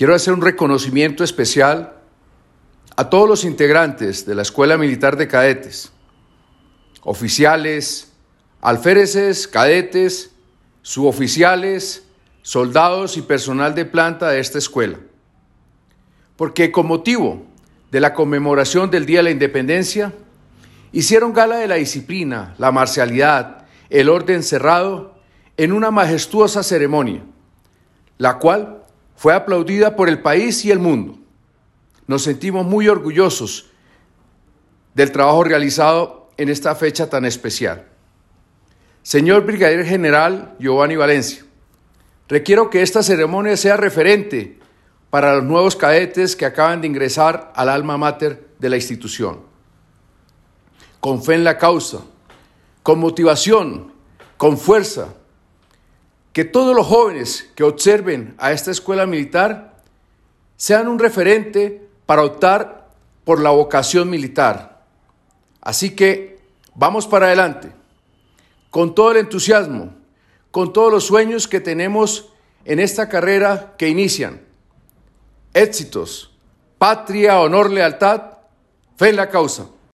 Quiero hacer un reconocimiento especial a todos los integrantes de la Escuela Militar de Cadetes, oficiales, alféreces, cadetes, suboficiales, soldados y personal de planta de esta escuela. Porque con motivo de la conmemoración del Día de la Independencia, hicieron gala de la disciplina, la marcialidad, el orden cerrado en una majestuosa ceremonia, la cual fue aplaudida por el país y el mundo. Nos sentimos muy orgullosos del trabajo realizado en esta fecha tan especial. Señor Brigadier General Giovanni Valencia, requiero que esta ceremonia sea referente para los nuevos cadetes que acaban de ingresar al alma mater de la institución. Con fe en la causa, con motivación, con fuerza, que todos los jóvenes que observen a esta escuela militar sean un referente para optar por la vocación militar. Así que vamos para adelante, con todo el entusiasmo, con todos los sueños que tenemos en esta carrera que inician. Éxitos, patria, honor, lealtad, fe en la causa.